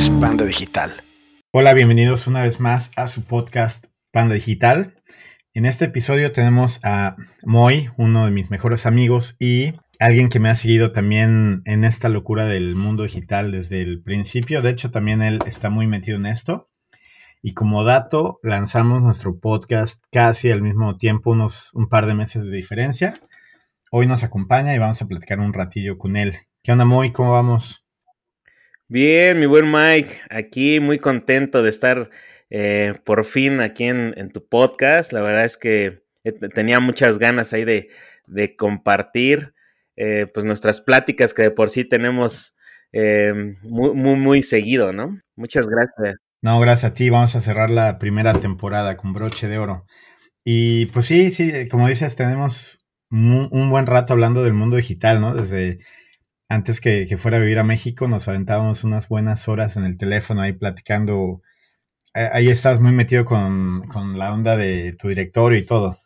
es Panda Digital. Hola, bienvenidos una vez más a su podcast Panda Digital. En este episodio tenemos a Moy, uno de mis mejores amigos y alguien que me ha seguido también en esta locura del mundo digital desde el principio. De hecho, también él está muy metido en esto. Y como dato, lanzamos nuestro podcast casi al mismo tiempo, unos un par de meses de diferencia. Hoy nos acompaña y vamos a platicar un ratillo con él. ¿Qué onda, Moy? ¿Cómo vamos? Bien, mi buen Mike, aquí muy contento de estar eh, por fin aquí en, tu podcast. La verdad es que eh, tenía muchas ganas ahí de, compartir eh, pues nuestras pláticas que de por sí tenemos muy, muy, muy seguido, ¿no? Muchas gracias. No, gracias a ti. Vamos a cerrar la primera temporada con broche de oro. Y pues sí, sí, como dices, tenemos un buen rato hablando del mundo digital, ¿no? Desde antes que, fuera a vivir a México, nos aventábamos unas buenas horas en el teléfono ahí platicando. Ahí estás muy metido con, con la onda de tu directorio y todo.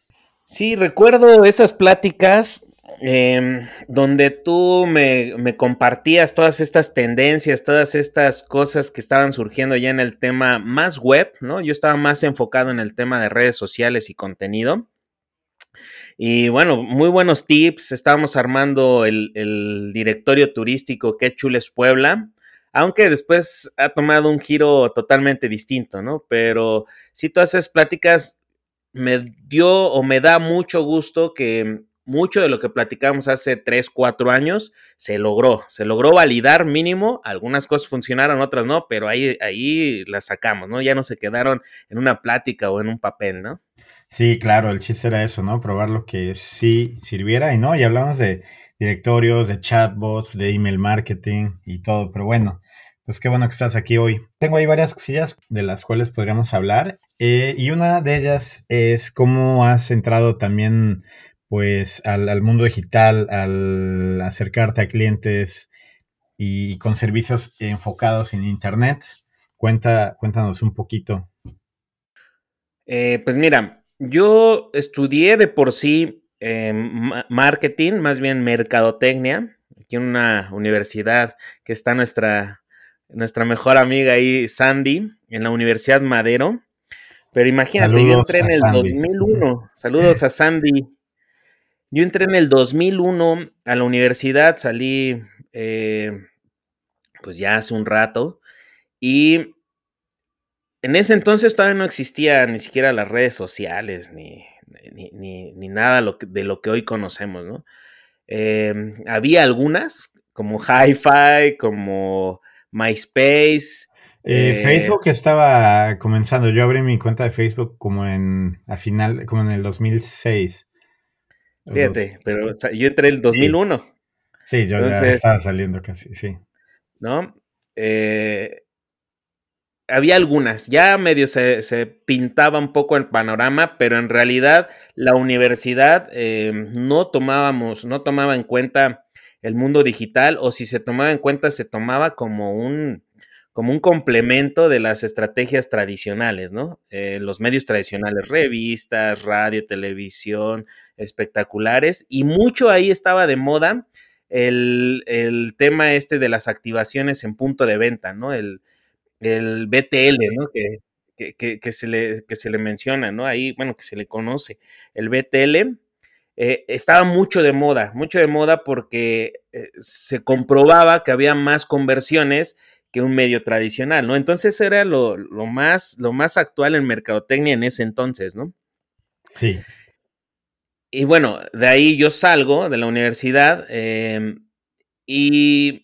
Sí, recuerdo esas pláticas Em, donde tú me, compartías todas estas tendencias, todas estas cosas que estaban surgiendo ya en el tema más web, ¿no? Yo estaba más enfocado en el tema de redes sociales y contenido. Y bueno, muy buenos tips. Estábamos armando el, directorio turístico Que Chules Puebla, aunque después ha tomado un giro totalmente distinto, ¿no? Pero sí, todas esas pláticas me dio o me da mucho gusto que mucho de lo que platicamos hace 3, 4 años se logró, se logró validar mínimo, algunas cosas funcionaron, otras no, pero ahí, ahí las sacamos, ¿no? Ya no se quedaron en una plática o en un papel, ¿no? Sí, claro, el chiste era eso, ¿no? Probar lo que sí sirviera y no, y hablamos de directorios, de chatbots, de email marketing y todo, pero bueno, pues qué bueno que estás aquí hoy. Tengo ahí varias cosillas de las cuales podríamos hablar eh, y una de ellas es cómo has entrado también pues al, mundo digital, al acercarte a clientes y con servicios enfocados en Internet. Cuenta, cuéntanos un poquito. Eh, pues mira, yo estudié de por sí eh, marketing, más bien mercadotecnia, aquí en una universidad que está nuestra, nuestra mejor amiga ahí, Sandy, en la Universidad Madero. Pero imagínate, yo entré en el 2001. Saludos a Sandy. Yo entré en el 2001 a la universidad, salí eh, pues ya hace un rato y en ese entonces todavía no existía ni siquiera las redes sociales ni, ni, nada de lo que hoy conocemos, ¿no? Em, había algunas como Hi-Fi, como MySpace. Eh, eh, Facebook estaba comenzando. Yo abrí mi cuenta de Facebook como en a final, como en el 2006. Fíjate, pero yo entré el 2001. Sí, yo ya estaba saliendo casi, sí. ¿No? Eh, había algunas, ya medio se, pintaba un poco el panorama, pero en realidad la universidad eh, no tomábamos, no tomaba en cuenta el mundo digital, o si se tomaba en cuenta, se tomaba como un, como un complemento de las estrategias tradicionales, ¿no? Eh, los medios tradicionales, revistas, radio, televisión, espectaculares, y mucho ahí estaba de moda el, tema este de las activaciones en punto de venta, ¿no? El, el BTL, ¿no? Que, que, se le, que se le menciona, ¿no? Ahí, bueno, que se le conoce. El BTL eh, estaba mucho de moda, mucho de moda porque eh, se comprobaba que había más conversiones que un medio tradicional, ¿no? Entonces era lo, más, lo más actual en mercadotecnia en ese entonces, ¿no? Sí. Y bueno, de ahí yo salgo de la universidad em, y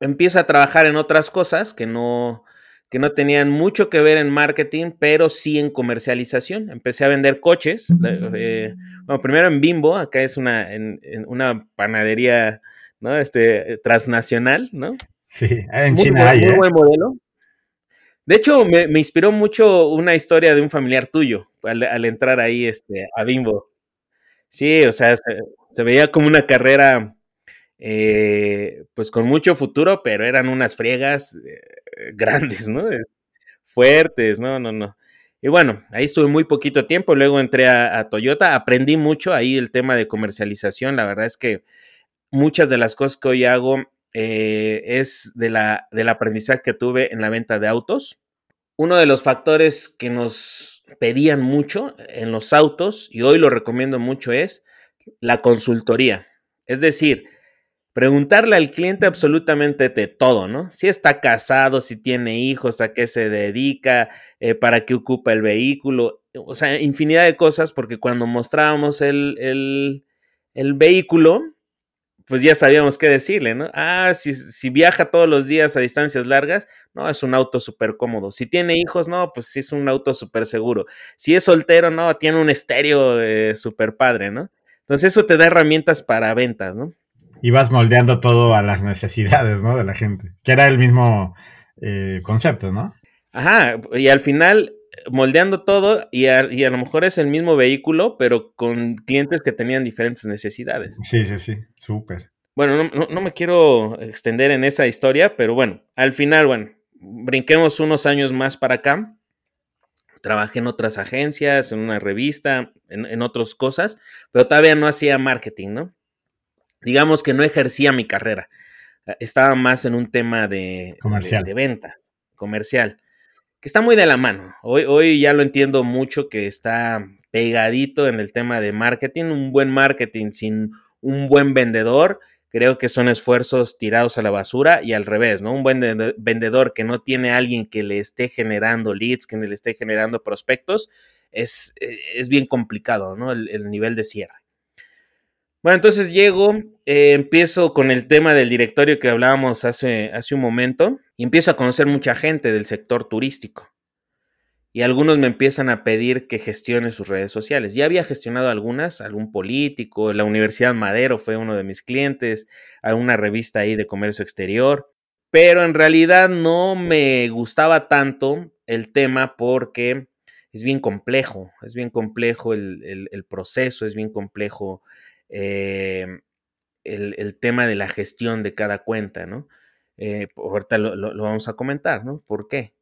empiezo a trabajar en otras cosas que no, que no tenían mucho que ver en marketing, pero sí en comercialización. Empecé a vender coches. Eh, bueno, primero en Bimbo, acá es una, en, una panadería, ¿no? Este, transnacional, ¿no? Sí, en China hay. Muy ¿eh? buen modelo. De hecho, me, inspiró mucho una historia de un familiar tuyo al, entrar ahí este, a Bimbo. Sí, o sea, se, veía como una carrera, eh, pues con mucho futuro, pero eran unas friegas eh, grandes, ¿no? Fuertes, no, no, no. Y bueno, ahí estuve muy poquito tiempo, luego entré a, Toyota, aprendí mucho ahí el tema de comercialización, la verdad es que muchas de las cosas que hoy hago eh, es de la, del aprendizaje que tuve en la venta de autos. Uno de los factores que nos pedían mucho en los autos, y hoy lo recomiendo mucho, es la consultoría. Es decir, preguntarle al cliente absolutamente de todo, ¿no? Si está casado, si tiene hijos, a qué se dedica, eh, para qué ocupa el vehículo, o sea, infinidad de cosas, porque cuando mostrábamos el, el, vehículo, pues ya sabíamos qué decirle, ¿no? Ah, si, si, viaja todos los días a distancias largas, no, es un auto súper cómodo. Si tiene hijos, no, pues sí es un auto súper seguro. Si es soltero, no, tiene un estéreo eh, súper padre, ¿no? Entonces eso te da herramientas para ventas, ¿no? Y vas moldeando todo a las necesidades, ¿no? De la gente, que era el mismo eh, concepto, ¿no? Ajá, y al final moldeando todo y a, y a, lo mejor es el mismo vehículo, pero con clientes que tenían diferentes necesidades. Sí, sí, sí, súper. Bueno, no, no, me quiero extender en esa historia, pero bueno, al final, bueno, brinquemos unos años más para acá. Trabajé en otras agencias, en una revista, en, en otras cosas, pero todavía no hacía marketing, ¿no? Digamos que no ejercía mi carrera. Estaba más en un tema de, comercial. de, de venta, comercial que está muy de la mano. Hoy, hoy ya lo entiendo mucho que está pegadito en el tema de marketing. Un buen marketing sin un buen vendedor, creo que son esfuerzos tirados a la basura y al revés, ¿no? Un buen vendedor que no tiene a alguien que le esté generando leads, que le esté generando prospectos, es, es bien complicado, ¿no? El, el nivel de cierre. Bueno, entonces llego, eh, empiezo con el tema del directorio que hablábamos hace, hace un momento y empiezo a conocer mucha gente del sector turístico. Y algunos me empiezan a pedir que gestione sus redes sociales. Ya había gestionado algunas, algún político, la Universidad Madero fue uno de mis clientes, alguna revista ahí de comercio exterior, pero en realidad no me gustaba tanto el tema porque es bien complejo, es bien complejo el, el, el proceso, es bien complejo eh, el, el, tema de la gestión de cada cuenta, ¿no? Eh, ahorita lo, lo, vamos a comentar, ¿no? ¿Por qué?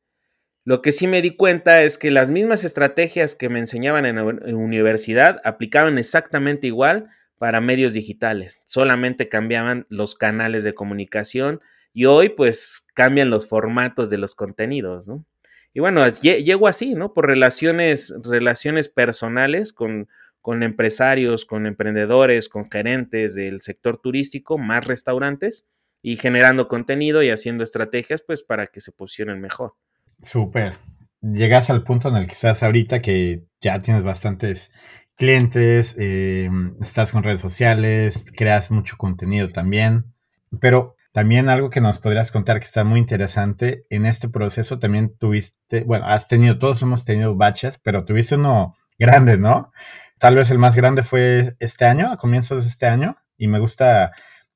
Lo que sí me di cuenta es que las mismas estrategias que me enseñaban en, en universidad aplicaban exactamente igual para medios digitales, solamente cambiaban los canales de comunicación y hoy pues cambian los formatos de los contenidos, ¿no? Y bueno, llego así, ¿no? Por relaciones, relaciones personales con, con empresarios, con emprendedores, con gerentes del sector turístico, más restaurantes y generando contenido y haciendo estrategias pues para que se posicionen mejor. Súper. Llegas al punto en el que estás ahorita que ya tienes bastantes clientes, eh, estás con redes sociales, creas mucho contenido también, pero también algo que nos podrías contar que está muy interesante, en este proceso también tuviste, bueno, has tenido, todos hemos tenido baches, pero tuviste uno grande, ¿no? Tal vez el más grande fue este año, a comienzos de este año, y me gusta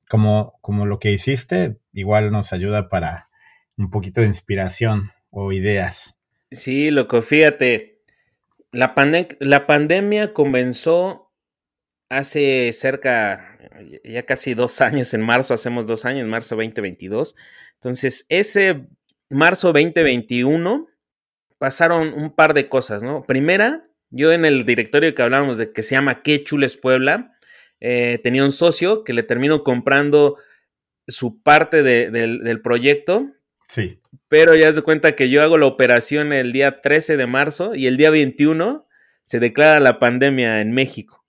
como, como lo que hiciste, igual nos ayuda para un poquito de inspiración o ideas. Sí, loco, fíjate, la, pandem la pandemia comenzó hace cerca, ya casi dos años, en marzo, hacemos dos años, marzo 2022. Entonces, ese marzo 2021 pasaron un par de cosas, ¿no? Primera, yo en el directorio que hablábamos de que se llama Qué Chules Puebla, eh, tenía un socio que le terminó comprando su parte de, de, del proyecto. Sí. Pero ya se cuenta que yo hago la operación el día 13 de marzo y el día 21 se declara la pandemia en México.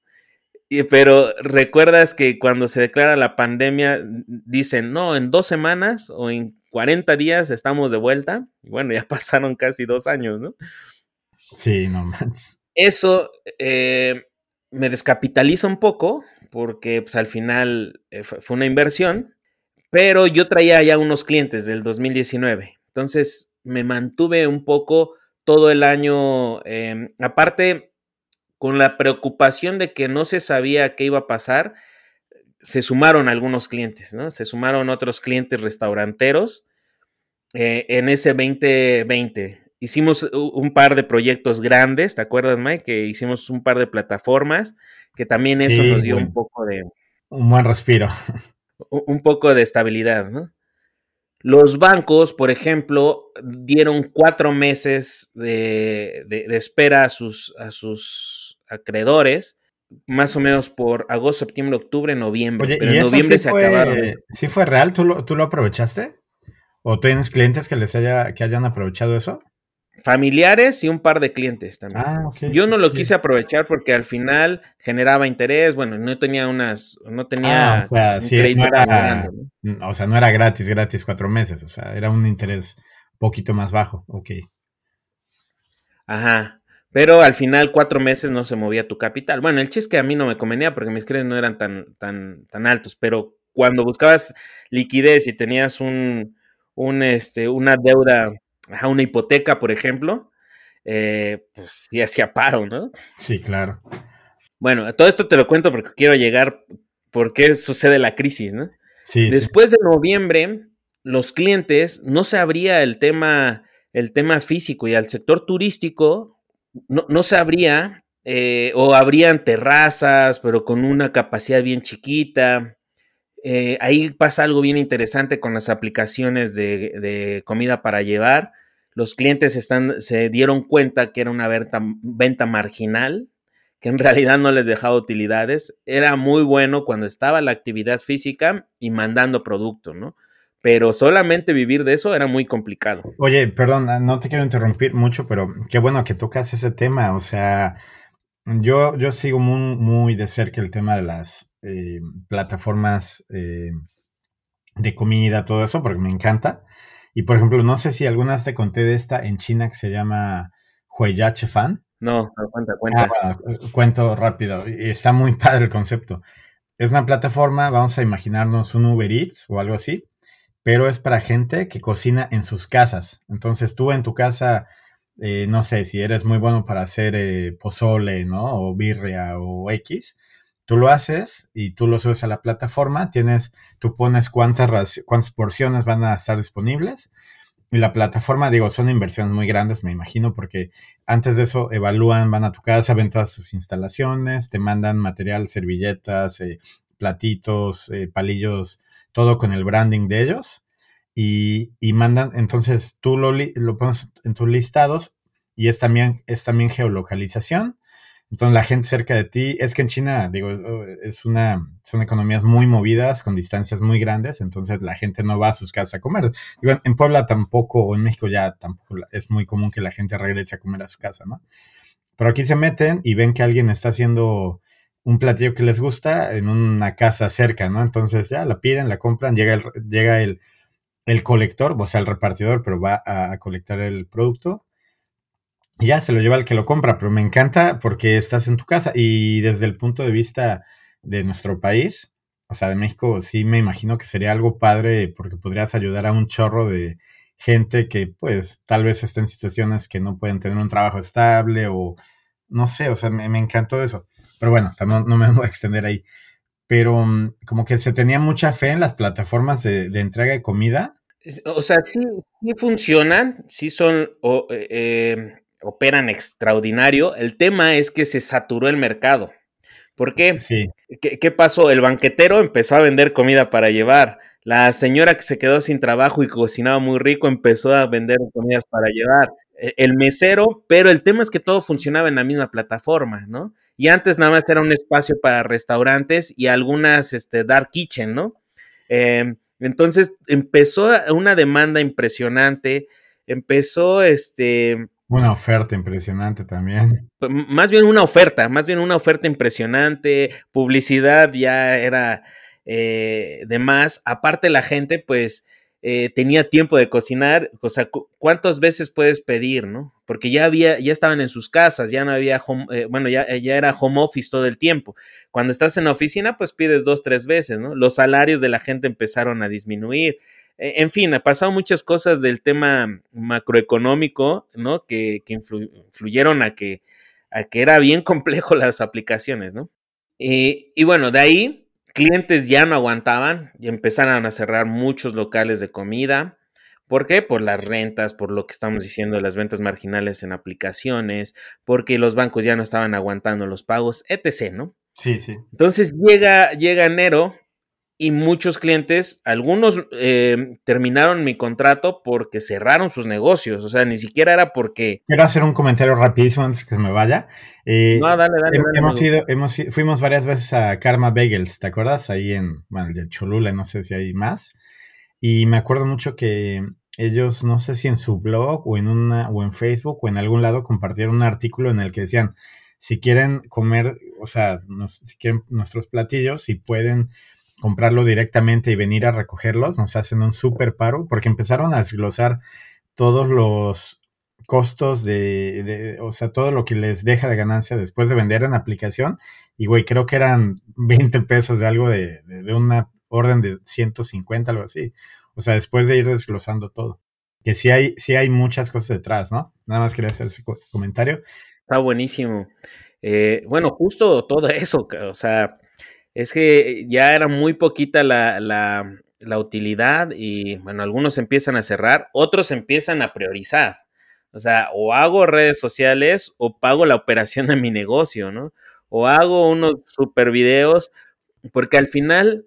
Y, pero recuerdas que cuando se declara la pandemia dicen, no, en dos semanas o en 40 días estamos de vuelta. Y bueno, ya pasaron casi dos años, ¿no? Sí, no manches eso eh, me descapitaliza un poco porque pues, al final eh, fue una inversión, pero yo traía ya unos clientes del 2019, entonces me mantuve un poco todo el año, eh, aparte con la preocupación de que no se sabía qué iba a pasar, se sumaron algunos clientes, ¿no? Se sumaron otros clientes restauranteros en ese 2020 hicimos un par de proyectos grandes, ¿te acuerdas, Mike? Que hicimos un par de plataformas, que también eso sí, nos dio un poco de... Un buen respiro. Un poco de estabilidad, ¿no? Los bancos, por ejemplo, dieron cuatro meses de, de, de espera a sus, a sus acreedores, más o menos por agosto, septiembre, octubre, noviembre. pero en noviembre se acabaron. ¿Sí fue real? ¿Tú lo, ¿Tú lo aprovechaste? ¿O tienes clientes que les haya, que hayan aprovechado eso? Familiares y un par de clientes también. Ah, Yo no lo quise aprovechar porque al final generaba interés, bueno, no tenía unas, no tenía ah, o sea, no era, o sea, no era gratis, gratis cuatro meses, o sea, era un interés un poquito más bajo, ok. Ajá, pero al final cuatro meses no se movía tu capital. Bueno, el chiste es que a mí no me convenía porque mis créditos no eran tan, tan, tan altos, pero cuando buscabas liquidez y tenías un, un, este, una deuda, una hipoteca, por ejemplo, eh, pues sí hacía paro, ¿no? Sí, claro. Bueno, todo esto te lo cuento porque quiero llegar por qué sucede la crisis, ¿no? Sí. Después de noviembre, los clientes no se abría el tema, el tema físico y al sector turístico no, no se abría eh, o abrían terrazas, pero con una capacidad bien chiquita. Eh, ahí pasa algo bien interesante con las aplicaciones de, comida para llevar. Los clientes se dieron cuenta que era una venta, marginal, que en realidad no les dejaba utilidades. Era muy bueno cuando estaba la actividad física y mandando producto, ¿no? Pero solamente vivir de eso era muy complicado. Oye, perdón, no te quiero interrumpir mucho, pero qué bueno que tocas ese tema. O sea, yo, yo sigo muy, muy de cerca el tema de las eh, plataformas eh, de comida, todo eso, porque me encanta. Y por ejemplo, no sé si alguna vez te conté de esta en China que se llama Huiyache Fan. No, cuenta, cuenta. Ah, cuento rápido. Está muy padre el concepto. Es una plataforma, vamos a imaginarnos un Uber Eats o algo así, pero es para gente que cocina en sus casas. Entonces tú en tu casa, eh, no sé, si eres muy bueno para hacer pozole, ¿no? O birria o X, Tú lo haces y tú lo subes a la plataforma, tienes, tú pones cuántas, cuántas porciones van a estar disponibles y la plataforma, digo, son inversiones muy grandes, me imagino, porque antes de eso evalúan, van a tu casa, ven todas tus instalaciones, te mandan material, servilletas, eh, platitos, eh, palillos, todo con el branding de ellos y, y mandan, entonces tú lo, lo pones en tus listados y es también, es también geolocalización entonces la gente cerca de ti, es que en China, digo, es una, son economías muy movidas, con distancias muy grandes, entonces la gente no va a sus casas a comer. En Puebla tampoco, o en México ya tampoco es muy común que la gente regrese a comer a su casa, ¿no? Pero aquí se meten y ven que alguien está haciendo un platillo que les gusta en una casa cerca, ¿no? Entonces ya la piden, la compran, llega el, llega el, el colector, o sea, el repartidor, pero va a colectar el producto ya se lo lleva el que lo compra, pero me encanta porque estás en tu casa y desde el punto de vista de nuestro país, o sea, de México, sí me imagino que sería algo padre porque podrías ayudar a un chorro de gente que pues tal vez está en situaciones que no pueden tener un trabajo estable o no sé, o sea, me, encantó eso. Pero bueno, también no me voy a extender ahí. Pero mm, como que se tenía mucha fe en las plataformas de, entrega de comida. O sea, sí, sí funcionan, sí son, eh, eh, operan extraordinario. El tema es que se saturó el mercado. ¿Por qué? ¿Qué, pasó? El banquetero empezó a vender comida para llevar. La señora que se quedó sin trabajo y cocinaba muy rico empezó a vender comidas para llevar. E, el mesero, pero el tema es que todo funcionaba en la misma plataforma, ¿no? Y antes nada más era un espacio para restaurantes y algunas este, dark kitchen, ¿no? Em, entonces empezó una demanda impresionante, empezó este, una oferta impresionante también. Más bien una oferta, más bien una oferta impresionante, publicidad ya era eh, de más. Aparte la gente pues eh, tenía tiempo de cocinar, o sea, ¿cuántas veces puedes pedir, no? Porque ya había, ya estaban en sus casas, ya no había home, eh, bueno, ya, ya era home office todo el tiempo. Cuando estás en la oficina pues pides dos, tres veces, ¿no? Los salarios de la gente empezaron a disminuir en fin, ha pasado muchas cosas del tema macroeconómico, ¿no? Que, influyeron a que, a que era bien complejo las aplicaciones, ¿no? Y, bueno, de ahí clientes ya no aguantaban y empezaron a cerrar muchos locales de comida. ¿Por qué? Por las rentas, por lo que estamos diciendo de las ventas marginales en aplicaciones, porque los bancos ya no estaban aguantando los pagos, etc., ¿no? Sí, sí. Entonces llega, llega enero y muchos clientes, algunos eh, terminaron mi contrato porque cerraron sus negocios, o sea, ni siquiera era porque... Quiero hacer un comentario rapidísimo antes que se me vaya. Eh, no, dale, dale. Hemos, ido, hemos, fuimos varias veces a Karma Bagels, ¿te acuerdas? Ahí en, bueno, de Cholula, no sé si hay más. Y me acuerdo mucho que ellos, no sé si en su blog o en, una, o en Facebook o en algún lado compartieron un artículo en el que decían, si quieren comer, o sea, si quieren nuestros platillos, si pueden comprarlo directamente y venir a recogerlos, nos hacen un súper paro, porque empezaron a desglosar todos los costos de, o sea, todo lo que les deja de ganancia después de vender en aplicación. Y, güey, creo que eran 20 pesos de algo de, de, una orden de 150, algo así. O sea, después de ir desglosando todo. Que sí hay, sí hay muchas cosas detrás, ¿no? Nada más quería hacer ese comentario. Está buenísimo. Eh, bueno, justo todo eso, o sea, es que ya era muy poquita la, la, utilidad y bueno, algunos empiezan a cerrar, otros empiezan a priorizar. O sea, o hago redes sociales o pago la operación de mi negocio, ¿no? O hago unos super videos, porque al final,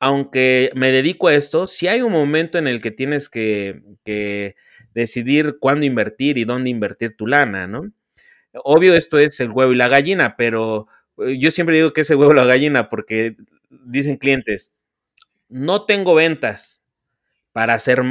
aunque me dedico a esto, si hay un momento en el que tienes que, que decidir cuándo invertir y dónde invertir tu lana, ¿no? Obvio, esto es el huevo y la gallina, pero yo siempre digo que ese huevo la gallina porque dicen clientes, no tengo ventas para hacer,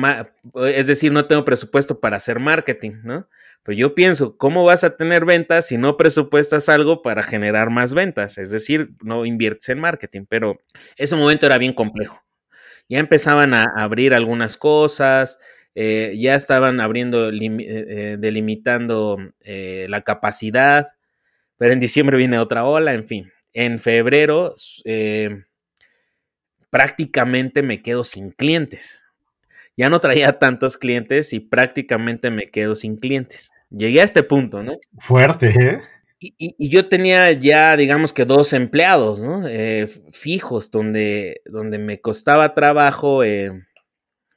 es decir, no tengo presupuesto para hacer marketing, ¿no? Pero yo pienso, ¿cómo vas a tener ventas si no presupuestas algo para generar más ventas? Es decir, no inviertes en marketing, pero ese momento era bien complejo. Ya empezaban a abrir algunas cosas, eh, ya estaban abriendo, eh, delimitando la capacidad, pero en diciembre viene otra ola, en fin. En febrero eh, prácticamente me quedo sin clientes. Ya no traía tantos clientes y prácticamente me quedo sin clientes. Llegué a este punto, ¿no? Fuerte, ¿eh? Y, yo tenía ya, digamos que dos empleados, ¿no? Eh, fijos, donde, donde me costaba trabajo, eh,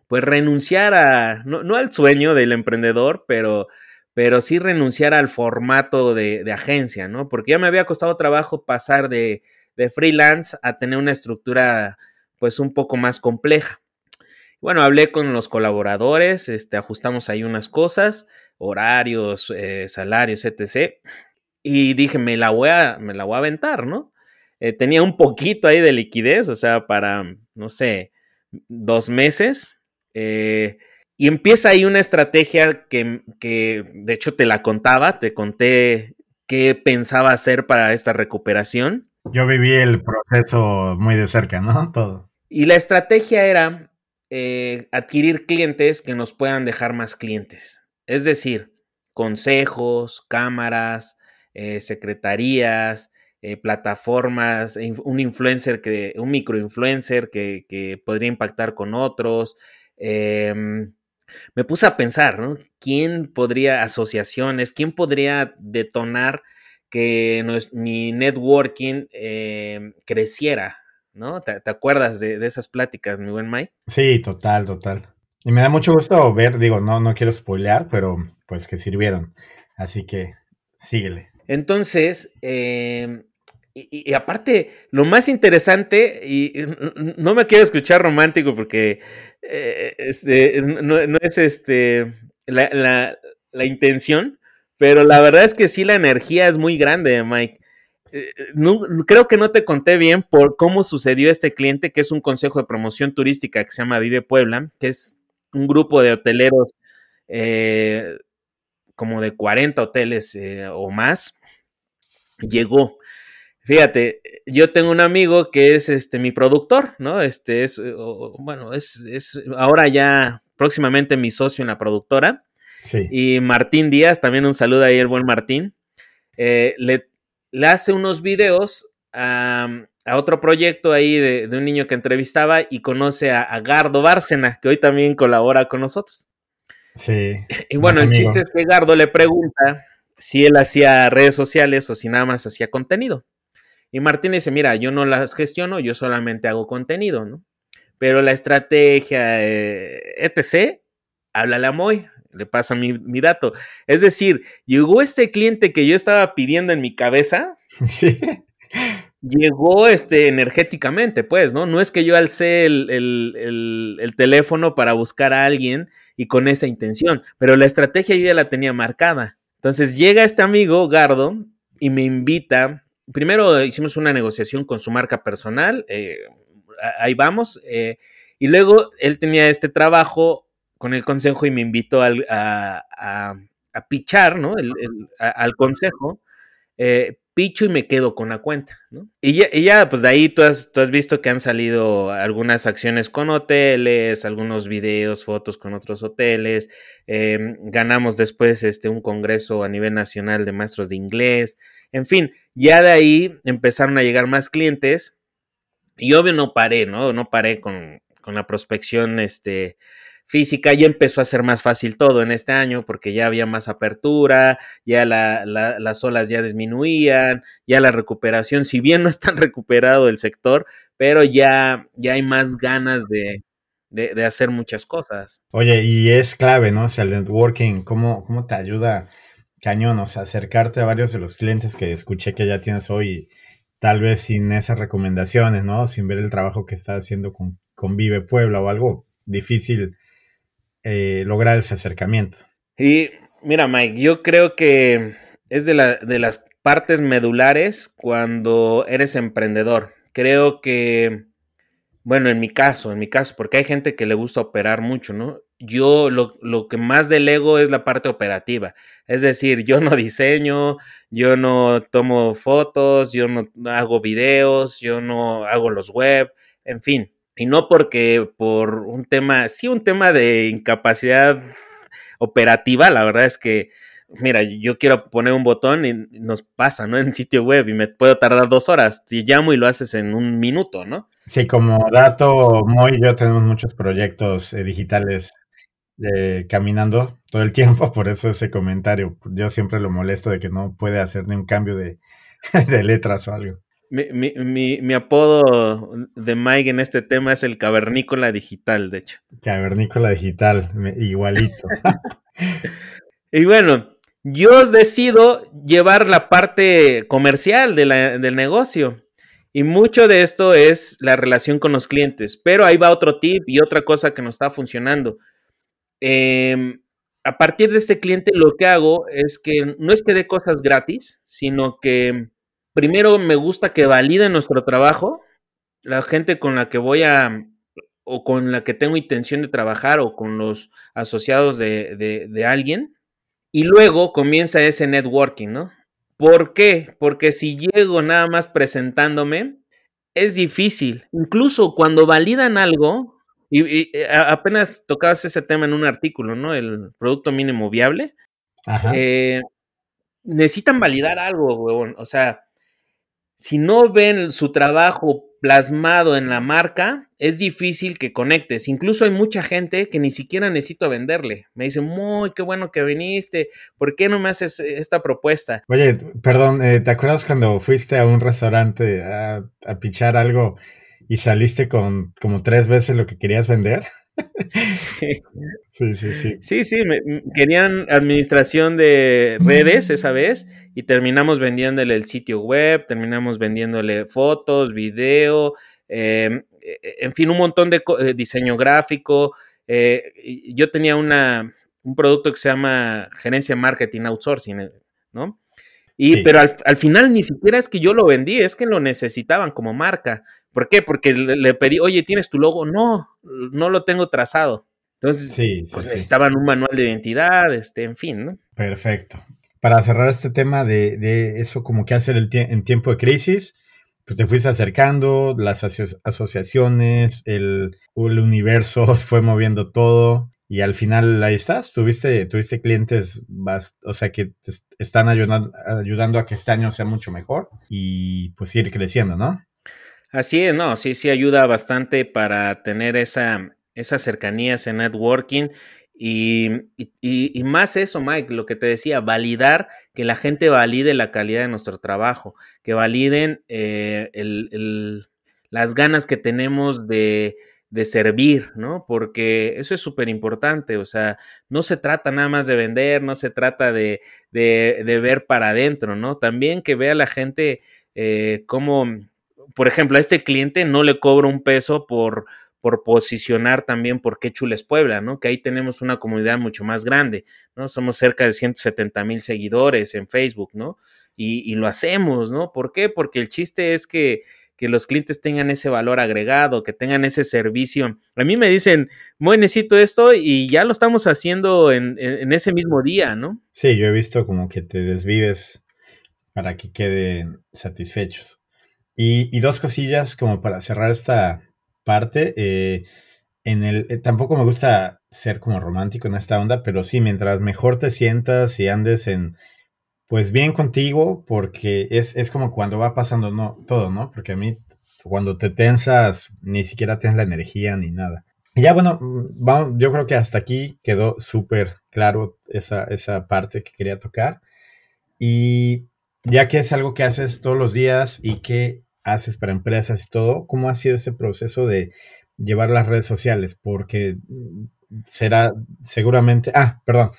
pues renunciar a, no, no, al sueño del emprendedor, pero pero sí renunciar al formato de, agencia, ¿no? Porque ya me había costado trabajo pasar de, freelance a tener una estructura pues un poco más compleja. Bueno, hablé con los colaboradores, este, ajustamos ahí unas cosas, horarios, eh, salarios, etc. Y dije, me la voy a, me la voy a aventar, ¿no? Eh, tenía un poquito ahí de liquidez, o sea, para, no sé, dos meses. Eh, y empieza ahí una estrategia que, de hecho te la contaba, te conté qué pensaba hacer para esta recuperación. Yo viví el proceso muy de cerca, ¿no? Todo. Y la estrategia era eh, adquirir clientes que nos puedan dejar más clientes. Es decir, consejos, cámaras, eh, secretarías, eh, plataformas, un influencer que, un microinfluencer que, que podría impactar con otros. Em, me puse a pensar, ¿no? ¿Quién podría, asociaciones, quién podría detonar que mi networking eh, creciera, ¿no? ¿Te, acuerdas de, esas pláticas, mi buen Mike? Sí, total, total. Y me da mucho gusto ver, digo, no, no quiero spoilear, pero pues que sirvieron. Así que síguele. Entonces, em, y, aparte, lo más interesante, y no me quiero escuchar romántico porque eh, este, no, es este la, intención, pero la verdad es que sí la energía es muy grande, Mike. Eh, creo que no te conté bien por cómo sucedió este cliente, que es un consejo de promoción turística que se llama Vive Puebla, que es un grupo de hoteleros eh, como de 40 hoteles o más. Llegó Fíjate, yo tengo un amigo que es este mi productor, ¿no? Este es, bueno, es, es ahora ya próximamente mi socio en la productora. Sí. Y Martín Díaz, también un saludo ahí el buen Martín. Eh, le, le, hace unos videos a, otro proyecto ahí de, un niño que entrevistaba y conoce a, Gardo Bárcena, que hoy también colabora con nosotros. Sí. Y bueno, el chiste es que Gardo le pregunta si él hacía redes sociales o si nada más hacía contenido. Y Martín dice, mira, yo no las gestiono, yo solamente hago contenido, ¿no? Pero la estrategia, eh, etc., háblale a Moy, le pasa mi, dato. Es decir, llegó este cliente que yo estaba pidiendo en mi cabeza. Sí. llegó este, energéticamente, pues, ¿no? No es que yo alcé el, el, teléfono para buscar a alguien y con esa intención, pero la estrategia yo ya la tenía marcada. Entonces llega este amigo, Gardo, y me invita. Primero hicimos una negociación con su marca personal, eh, ahí vamos, eh, y luego él tenía este trabajo con el consejo y me invitó a, a, a, pichar, ¿no? al consejo. Eh, picho y me quedo con la cuenta, ¿no? Y ya, pues de ahí tú has, tú has, visto que han salido algunas acciones con hoteles, algunos videos, fotos con otros hoteles, ganamos después este, un congreso a nivel nacional de maestros de inglés, en fin, ya de ahí empezaron a llegar más clientes y obvio no paré, ¿no? No paré con, con la prospección, este, física ya empezó a ser más fácil todo en este año porque ya había más apertura, ya las olas ya disminuían, ya la recuperación, si bien no está recuperado el sector, pero ya, ya hay más ganas de, hacer muchas cosas. Oye, y es clave, ¿no? O sea, el networking, ¿cómo, cómo te ayuda cañón? O sea, acercarte a varios de los clientes que escuché que ya tienes hoy, tal vez sin esas recomendaciones, ¿no? Sin ver el trabajo que está haciendo con, con Vive Puebla o algo difícil eh, lograr ese acercamiento. Y mira, Mike, yo creo que es de, la, de las partes medulares cuando eres emprendedor. Creo que, bueno, en mi caso, en mi caso, porque hay gente que le gusta operar mucho, ¿no? Yo lo, lo, que más delego es la parte operativa. Es decir, yo no diseño, yo no tomo fotos, yo no hago videos, yo no hago los web, en fin. Y no porque por un tema, sí, un tema de incapacidad operativa, la verdad es que, mira, yo quiero poner un botón y nos pasa, ¿no? En sitio web y me puedo tardar dos horas. Te llamo y lo haces en un minuto, ¿no? Sí, como dato, Moy y yo tenemos muchos proyectos eh, digitales eh, caminando todo el tiempo, por eso ese comentario. Yo siempre lo molesto de que no puede hacer ni un cambio de, de letras o algo. Mi, mi, mi, apodo de Mike en este tema es el cavernícola digital, de hecho. Cavernícola digital, igualito. y bueno, yo os decido llevar la parte comercial de la, del negocio. Y mucho de esto es la relación con los clientes. Pero ahí va otro tip y otra cosa que nos está funcionando. Em, a partir de este cliente lo que hago es que no es que dé cosas gratis, sino que primero me gusta que valide nuestro trabajo, la gente con la que voy a, o con la que tengo intención de trabajar, o con los asociados de, de, alguien, y luego comienza ese networking, ¿no? ¿Por qué? Porque si llego nada más presentándome, es difícil. Incluso cuando validan algo, y, apenas tocabas ese tema en un artículo, ¿no? El producto mínimo viable. Eh, necesitan validar algo, huevón. O sea, si no ven su trabajo plasmado en la marca, es difícil que conectes. Incluso hay mucha gente que ni siquiera necesito venderle. Me dicen, muy, qué bueno que viniste. ¿Por qué no me haces esta propuesta? Oye, perdón, eh, ¿te acuerdas cuando fuiste a un restaurante a, a pichar algo y saliste con como tres veces lo que querías vender? Sí. Sí, sí, sí. Sí, querían administración de redes esa vez y terminamos vendiéndole el sitio web, terminamos vendiéndole fotos, video, em, e, e, en fin, un montón de eh, diseño gráfico. Eh, yo tenía una, un producto que se llama gerencia marketing outsourcing, eh, ¿no? Y, Pero al, al, final ni siquiera es que yo lo vendí, es que lo necesitaban como marca. ¿Por qué? Porque le, pedí, oye, ¿tienes tu logo? No, no lo tengo trazado. Entonces, pues necesitaban un manual de identidad, este, en fin, ¿no? Perfecto. Para cerrar este tema de, eso, como que hacer el en tiempo de crisis, pues te fuiste acercando, las asociaciones, el, el, universo fue moviendo todo y al final ahí estás, tuviste, tuviste clientes, o sea, que te están ayudando, ayudando a que este año sea mucho mejor y pues ir creciendo, ¿no? Así es, no, sí, sí ayuda bastante para tener esa, esa cercanía, ese networking y, y, más eso, Mike, lo que te decía, validar, que la gente valide la calidad de nuestro trabajo, que validen eh, las ganas que tenemos de, de servir, ¿no? Porque eso es súper importante, o sea, no se trata nada más de vender, no se trata de, de, de ver para adentro, ¿no? También que vea la gente eh, cómo por ejemplo, a este cliente no le cobro un peso por, por posicionar también por qué Chules Puebla, ¿no? Que ahí tenemos una comunidad mucho más grande, ¿no? Somos cerca de 170 mil seguidores en Facebook, ¿no? Y, lo hacemos, ¿no? ¿Por qué? Porque el chiste es que, que, los clientes tengan ese valor agregado, que tengan ese servicio. A mí me dicen, muy necesito esto y ya lo estamos haciendo en, ese mismo día, ¿no? Sí, yo he visto como que te desvives para que queden satisfechos. Y dos cosillas como para cerrar esta, parte. Eh, en el, eh, tampoco me gusta ser como romántico en esta onda, pero sí, mientras mejor te sientas y andes en, pues bien contigo, porque es, es como cuando va pasando no, todo, ¿no? Porque a mí, cuando te tensas, ni siquiera tienes la energía ni nada. Y ya bueno, mm, yo creo que hasta aquí quedó súper claro esa, esa parte que quería tocar. Y ya que es algo que haces todos los días y que haces para empresas y todo, ¿cómo ha sido ese proceso de llevar las redes sociales? Porque mm, será seguramente, ah, perdón,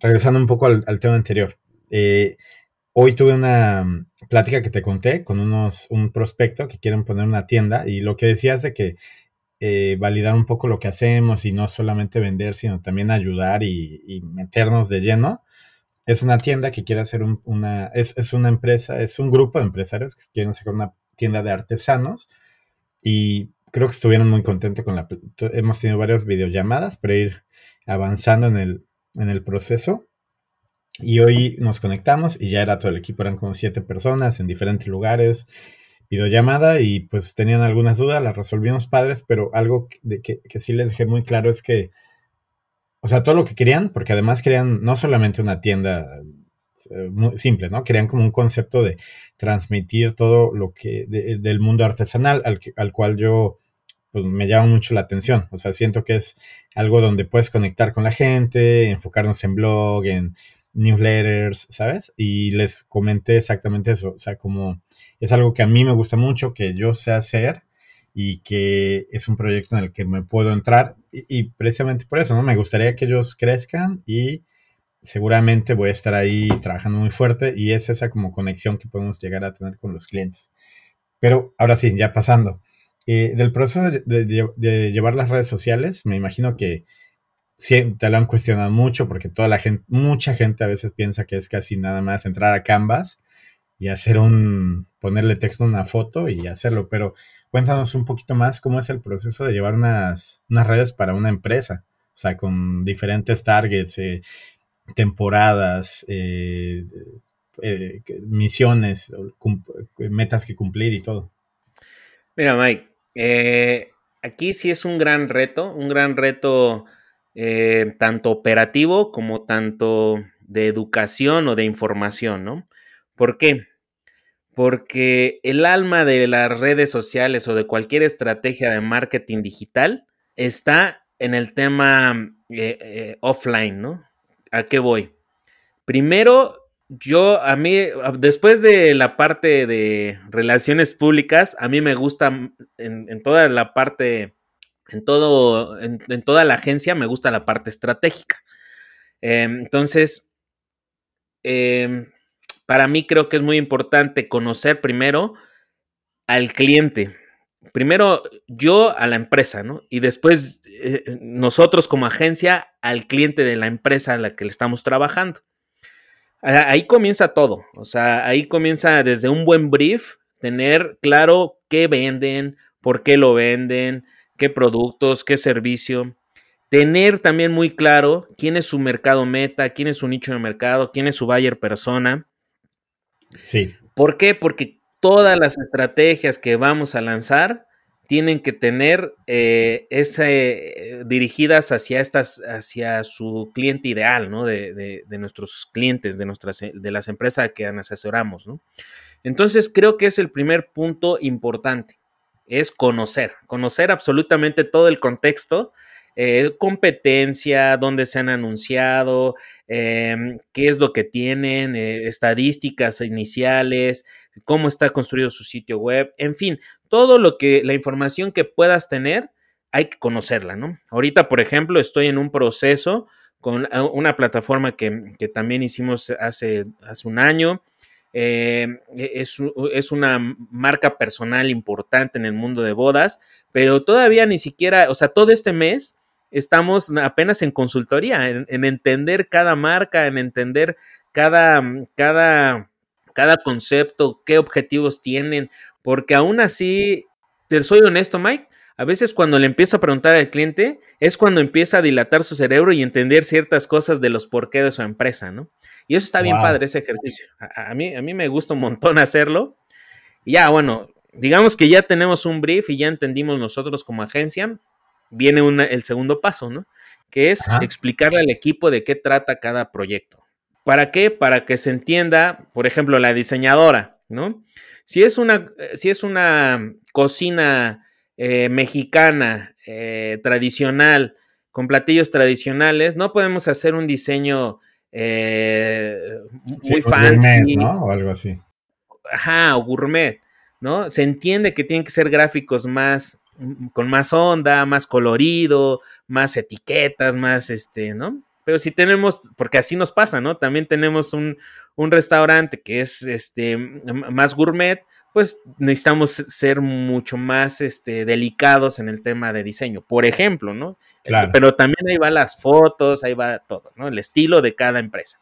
regresando un poco al, tema anterior. Eh, hoy tuve una mm, plática que te conté con unos, un prospecto que quieren poner una tienda y lo que decías de que eh, validar un poco lo que hacemos y no solamente vender, sino también ayudar y, meternos de lleno. Es una tienda que quiere hacer una, es, es, una empresa, es un grupo de empresarios que quieren sacar una tienda de artesanos y creo que estuvieron muy contentos con la... Hemos tenido varias videollamadas para ir avanzando en el, en el proceso. Y hoy nos conectamos y ya era todo el equipo, eran como siete personas en diferentes lugares, videollamada y pues tenían algunas dudas, las resolvimos padres, pero algo que, que sí les dejé muy claro es que, o sea, todo lo que querían, porque además querían no solamente una tienda muy simple, ¿no? Querían como un concepto de transmitir todo lo que del mundo artesanal al, cual yo pues me llama mucho la atención. O sea, siento que es algo donde puedes conectar con la gente, enfocarnos en blog, en newsletters, ¿sabes? Y les comenté exactamente eso. O sea, como es algo que a mí me gusta mucho, que yo sé hacer y que es un proyecto en el que me puedo entrar. Y precisamente por eso, ¿no? Me gustaría que ellos crezcan y seguramente voy a estar ahí trabajando muy fuerte y es esa como conexión que podemos llegar a tener con los clientes. Pero ahora sí, ya pasando. Eh, del proceso de, llevar las redes sociales, me imagino que sí, te lo han cuestionado mucho porque toda la gente, mucha gente a veces piensa que es casi nada más entrar a Canvas y hacer un, ponerle texto a una foto y hacerlo, pero cuéntanos un poquito más cómo es el proceso de llevar unas, unas redes para una empresa, o sea, con diferentes targets, eh, temporadas, eh, eh, misiones, metas que cumplir y todo. Mira, Mike, eh, aquí sí es un gran reto, un gran reto tanto operativo como tanto de educación o de información, ¿no? ¿Por qué? Porque el alma de las redes sociales o de cualquier estrategia de marketing digital está en el tema offline, ¿no? ¿A qué voy? Primero, yo, a mí, después de la parte de relaciones públicas, a mí me gusta en, toda la parte, en todo, en, toda la agencia, me gusta la parte estratégica. Em, entonces, em, para mí creo que es muy importante conocer primero al cliente primero yo a la empresa, ¿no? Y después eh, nosotros como agencia al cliente de la empresa a la que le estamos trabajando. Ahí comienza todo, o sea, ahí comienza desde un buen brief, tener claro qué venden, por qué lo venden, qué productos, qué servicio. Tener también muy claro quién es su mercado meta, quién es su nicho de mercado, quién es su buyer persona. Sí. ¿Por qué? Porque todas las estrategias que vamos a lanzar tienen que tener eh, ese, dirigidas hacia estas, hacia su cliente ideal, ¿no? De, nuestros clientes, de nuestras, de las empresas que asesoramos, ¿no? Entonces creo que es el primer punto importante, es conocer, conocer absolutamente todo el contexto eh, competencia, dónde se han anunciado, em, qué es lo que tienen, eh, estadísticas iniciales, cómo está construido su sitio web, en fin, todo lo que, la información que puedas tener, hay que conocerla, ¿no? Ahorita, por ejemplo, estoy en un proceso con una plataforma que, también hicimos hace, hace un año, eh, es, es, una marca personal importante en el mundo de bodas, pero todavía ni siquiera, o sea, todo este mes estamos apenas en consultoría, en, entender cada marca, en entender cada, cada, cada concepto, qué objetivos tienen, porque aún así, te soy honesto, Mike, a veces cuando le empiezo a preguntar al cliente es cuando empieza a dilatar su cerebro y entender ciertas cosas de los por qué de su empresa, ¿no? Y eso está bien padre, ese ejercicio. A, mí, a mí me gusta un montón hacerlo. Y ya, bueno, digamos que ya tenemos un brief y ya entendimos nosotros como agencia, viene el segundo paso, ¿no? Que es explicarle al equipo de qué trata cada proyecto. ¿Para qué? Para que se entienda, por ejemplo, la diseñadora, ¿no? Si es una, si es una cocina eh, mexicana eh, tradicional, con platillos tradicionales, no podemos hacer un diseño eh, muy fancy. ¿no? O algo así. Ajá, o gourmet, ¿no? Se entiende que tienen que ser gráficos más, con más onda, más colorido, más etiquetas, más este, ¿no? Pero si tenemos, porque así nos pasa, ¿no? También tenemos un, un restaurante que es este más gourmet, pues necesitamos ser mucho más este, delicados en el tema de diseño, por ejemplo, ¿no? Claro. Pero también ahí va las fotos, ahí va todo, ¿no? El estilo de cada empresa.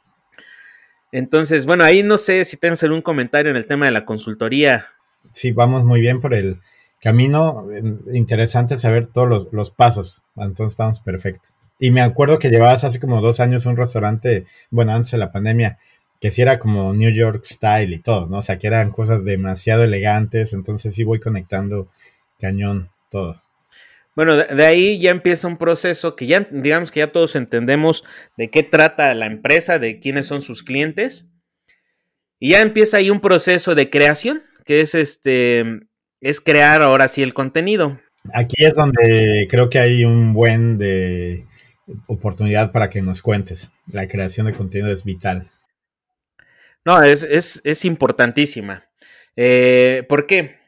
Entonces, bueno, ahí no sé si tienes algún comentario en el tema de la consultoría. Sí, vamos muy bien por el camino. Interesante saber todos los, los pasos. Entonces vamos perfecto. Y me acuerdo que llevabas hace como dos años un restaurante, bueno, antes de la pandemia, que sí era como New York style y todo, ¿no? O sea, que eran cosas demasiado elegantes, entonces sí voy conectando cañón todo. Bueno, de, ahí ya empieza un proceso que ya, digamos que ya todos entendemos de qué trata la empresa, de quiénes son sus clientes. Y ya empieza ahí un proceso de creación, que es este, es crear ahora sí el contenido. Aquí es donde creo que hay un buen de oportunidad para que nos cuentes. La creación de contenido es vital. No, es, es, importantísima. Eh, ¿Por qué?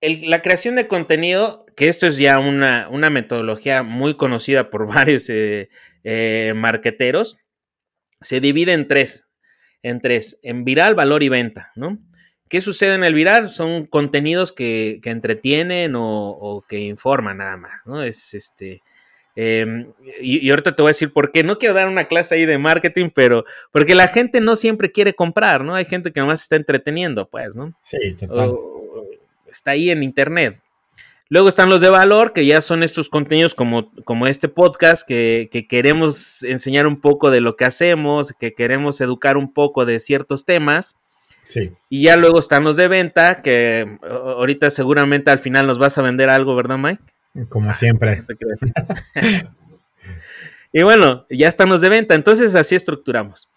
la creación de contenido, que esto es ya una, una metodología muy conocida por varios eh, eh, marqueteros, se divide en tres. En tres, en viral, valor y venta, ¿no? ¿Qué sucede en el viral? Son contenidos que, entretienen o, o, que informan nada más, ¿no? Es este Em, y, ahorita te voy a decir por qué. No quiero dar una clase ahí de marketing, pero porque la gente no siempre quiere comprar, ¿no? Hay gente que nomás está entreteniendo, pues, ¿no? Sí, total. está ahí en internet. Luego están los de valor, que ya son estos contenidos como, como este podcast, que, que, queremos enseñar un poco de lo que hacemos, que queremos educar un poco de ciertos temas. Sí. Y ya luego están los de venta, que ahorita seguramente al final nos vas a vender algo, ¿verdad, Mike? Como ah, siempre. y bueno, ya estamos de venta, entonces así estructuramos.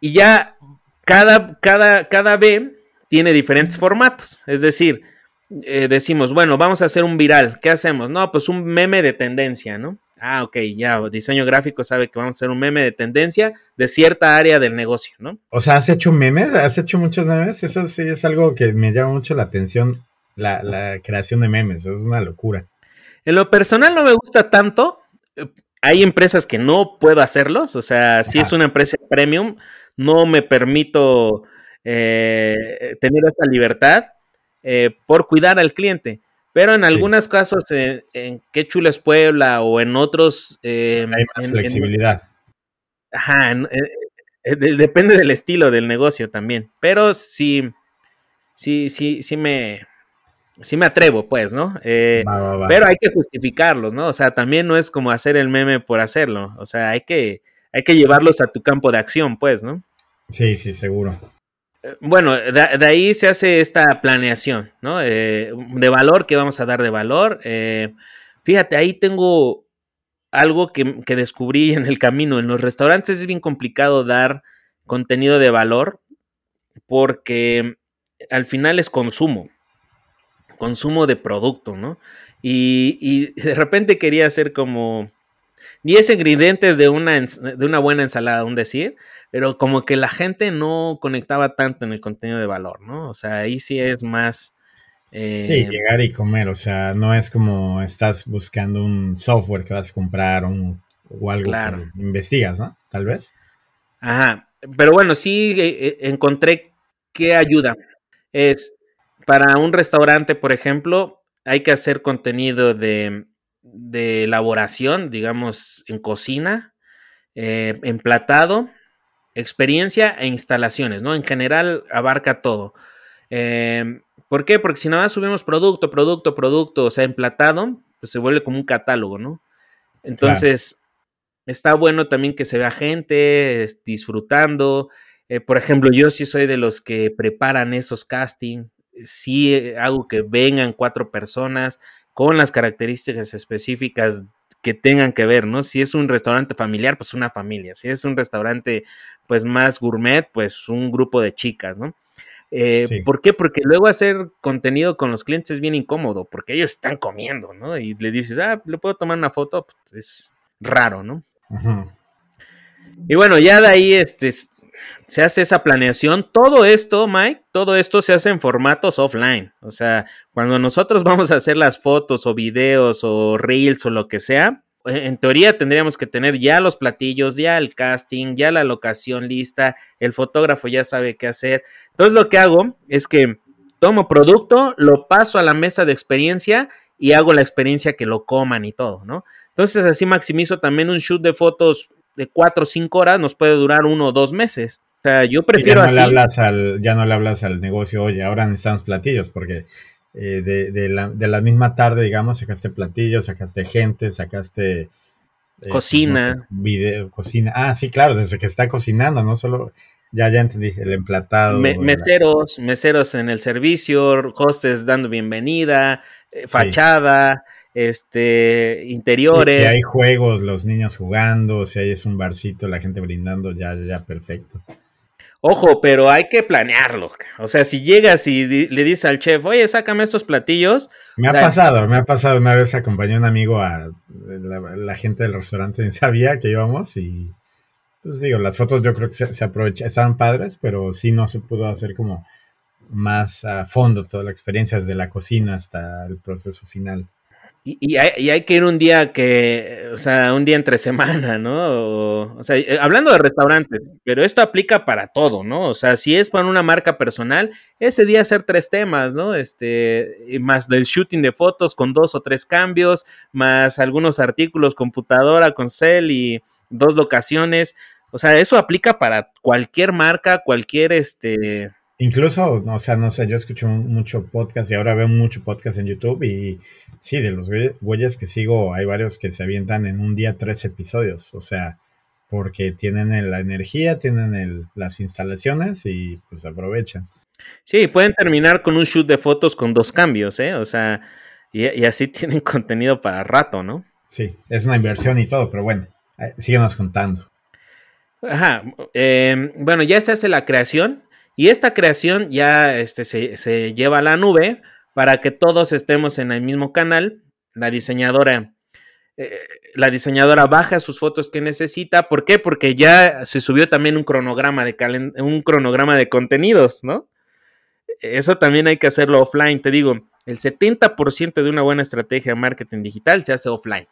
Y ya cada, cada, cada B tiene diferentes formatos. Es decir, eh, decimos, bueno, vamos a hacer un viral. ¿Qué hacemos? No, pues un meme de tendencia, ¿no? Ah, ok, ya, diseño gráfico sabe que vamos a hacer un meme de tendencia de cierta área del negocio, ¿no? O sea, ¿has hecho memes? ¿Has hecho muchos memes? Eso sí es algo que me llama mucho la atención, la, la creación de memes, es una locura. En lo personal no me gusta tanto. Hay empresas que no puedo hacerlos. O sea, si es una empresa premium, no me permito eh, tener esa libertad eh, por cuidar al cliente. Pero en algunos casos, en Qué Chules Puebla o en otros... Em, Hay más flexibilidad. ajá, eh, depende del estilo del negocio también. Pero sí, sí, sí, sí me, sí me atrevo, pues, ¿no? Eh, pero hay que justificarlos, ¿no? O sea, también no es como hacer el meme por hacerlo. O sea, hay que, hay que llevarlos a tu campo de acción, pues, ¿no? Sí, sí, seguro. Eh, bueno, de, ahí se hace esta planeación, ¿no? Eh, de valor, ¿qué vamos a dar de valor? fíjate, ahí tengo algo que, que descubrí en el camino. En los restaurantes es bien complicado dar contenido de valor porque al final es consumo consumo de producto, ¿no? Y, de repente quería hacer como 10 ingredientes de una, de una buena ensalada, un decir, pero como que la gente no conectaba tanto en el contenido de valor, ¿no? O sea, ahí sí es más... Eh, sí, llegar y comer, o sea, no es como estás buscando un software que vas a comprar o algo claro. que investigas, ¿no? Tal vez. Ajá, pero bueno, sí eh, eh, encontré ¿qué ayuda? Es para un restaurante, por ejemplo, hay que hacer contenido de, elaboración, digamos, en cocina, eh, emplatado, experiencia e instalaciones, ¿no? En general abarca todo. Eh, ¿Por qué? Porque si nada más subimos producto, producto, producto, o sea, emplatado, pues se vuelve como un catálogo, ¿no? Entonces, está bueno también que se vea gente disfrutando. Eh, por ejemplo, yo sí soy de los que preparan esos castings. Sí eh, hago que vengan cuatro personas con las características específicas que tengan que ver, ¿no? Si es un restaurante familiar, pues una familia. Si es un restaurante, pues más gourmet, pues un grupo de chicas, ¿no? Eh, ¿Por qué? Porque luego hacer contenido con los clientes es bien incómodo, porque ellos están comiendo, ¿no? Y le dices, ah, ¿le puedo tomar una foto? Pues es raro, ¿no? Y bueno, ya de ahí este, se hace esa planeación. Todo esto, Mike, todo esto se hace en formatos offline. O sea, cuando nosotros vamos a hacer las fotos o videos o reels o lo que sea, en teoría tendríamos que tener ya los platillos, ya el casting, ya la locación lista, el fotógrafo ya sabe qué hacer. Entonces lo que hago es que tomo producto, lo paso a la mesa de experiencia y hago la experiencia que lo coman y todo, ¿no? Entonces así maximizo también un shoot de fotos de cuatro o cinco horas, nos puede durar uno o dos meses. O sea, yo prefiero ya no Le hablas al, ya no le hablas al negocio, oye, ahora necesitamos platillos, porque eh, de, la, misma tarde, digamos, sacaste platillos, sacaste gente, sacaste... Eh, cocina. video, cocina. Ah, sí, claro, desde que está cocinando, no solo... Ya, ya entendí, el emplatado. meseros, meseros en el servicio, hostes dando bienvenida, eh, fachada, este, interiores. si hay juegos, los niños jugando, si hay es un barcito, la gente brindando, ya, ya, perfecto. Ojo, pero hay que planearlo. O sea, si llegas y le dices al chef, oye, sácame estos platillos. Me ha pasado, me ha pasado una vez, acompañé a un amigo a la, gente del restaurante, ni sabía que íbamos y, pues digo, las fotos yo creo que se, se aprovechan, estaban padres, pero sí no se pudo hacer como más a fondo toda la experiencia desde la cocina hasta el proceso final. Y, hay, que ir un día que, o sea, un día entre semana, ¿no? O, sea, eh, hablando de restaurantes, pero esto aplica para todo, ¿no? O sea, si es para una marca personal, ese día hacer tres temas, ¿no? Este, más del shooting de fotos con dos o tres cambios, más algunos artículos, computadora con cel y dos locaciones. O sea, eso aplica para cualquier marca, cualquier, este, Incluso, o sea, no sé, yo escucho mucho podcast y ahora veo mucho podcast en YouTube y sí, de los güeyes que sigo, hay varios que se avientan en un día tres episodios, o sea, porque tienen la energía, tienen las instalaciones y pues aprovechan. Sí, pueden terminar con un shoot de fotos con dos cambios, ¿eh? O sea, y, así tienen contenido para rato, ¿no? Sí, es una inversión y todo, pero bueno, eh, síguenos contando. Ajá, eh, bueno, ya se hace la creación, y esta creación ya este, se, lleva a la nube para que todos estemos en el mismo canal. La diseñadora, eh, la diseñadora baja sus fotos que necesita. ¿Por qué? Porque ya se subió también un cronograma de, un cronograma de contenidos, ¿no? Eso también hay que hacerlo offline. Te digo, el 70% de una buena estrategia de marketing digital se hace offline.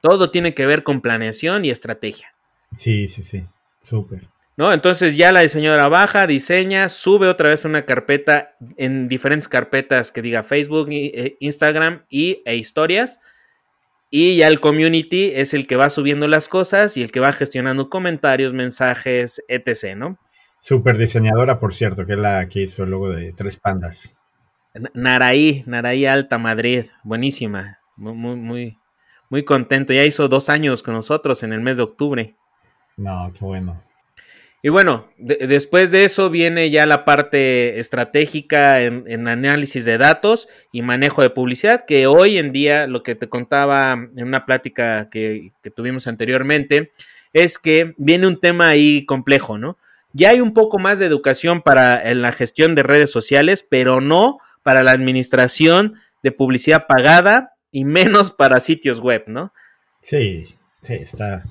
Todo tiene que ver con planeación y estrategia. Sí, sí, sí. Súper. ¿No? Entonces ya la diseñadora baja, diseña, sube otra vez una carpeta en diferentes carpetas que diga Facebook, eh, Instagram y, e historias. Y ya el community es el que va subiendo las cosas y el que va gestionando comentarios, mensajes, etc., ¿no? Super diseñadora, por cierto, que es la que hizo el logo de Tres Pandas. Naraí, Naraí Alta Madrid, buenísima, muy, muy, muy, muy contento. Ya hizo dos años con nosotros en el mes de octubre. No, qué bueno. Y bueno, después de eso viene ya la parte estratégica en, análisis de datos y manejo de publicidad, que hoy en día, lo que te contaba en una plática que, tuvimos anteriormente, es que viene un tema ahí complejo, ¿no? Ya hay un poco más de educación para la gestión de redes sociales, pero no para la administración de publicidad pagada y menos para sitios web, ¿no? Sí, sí, está,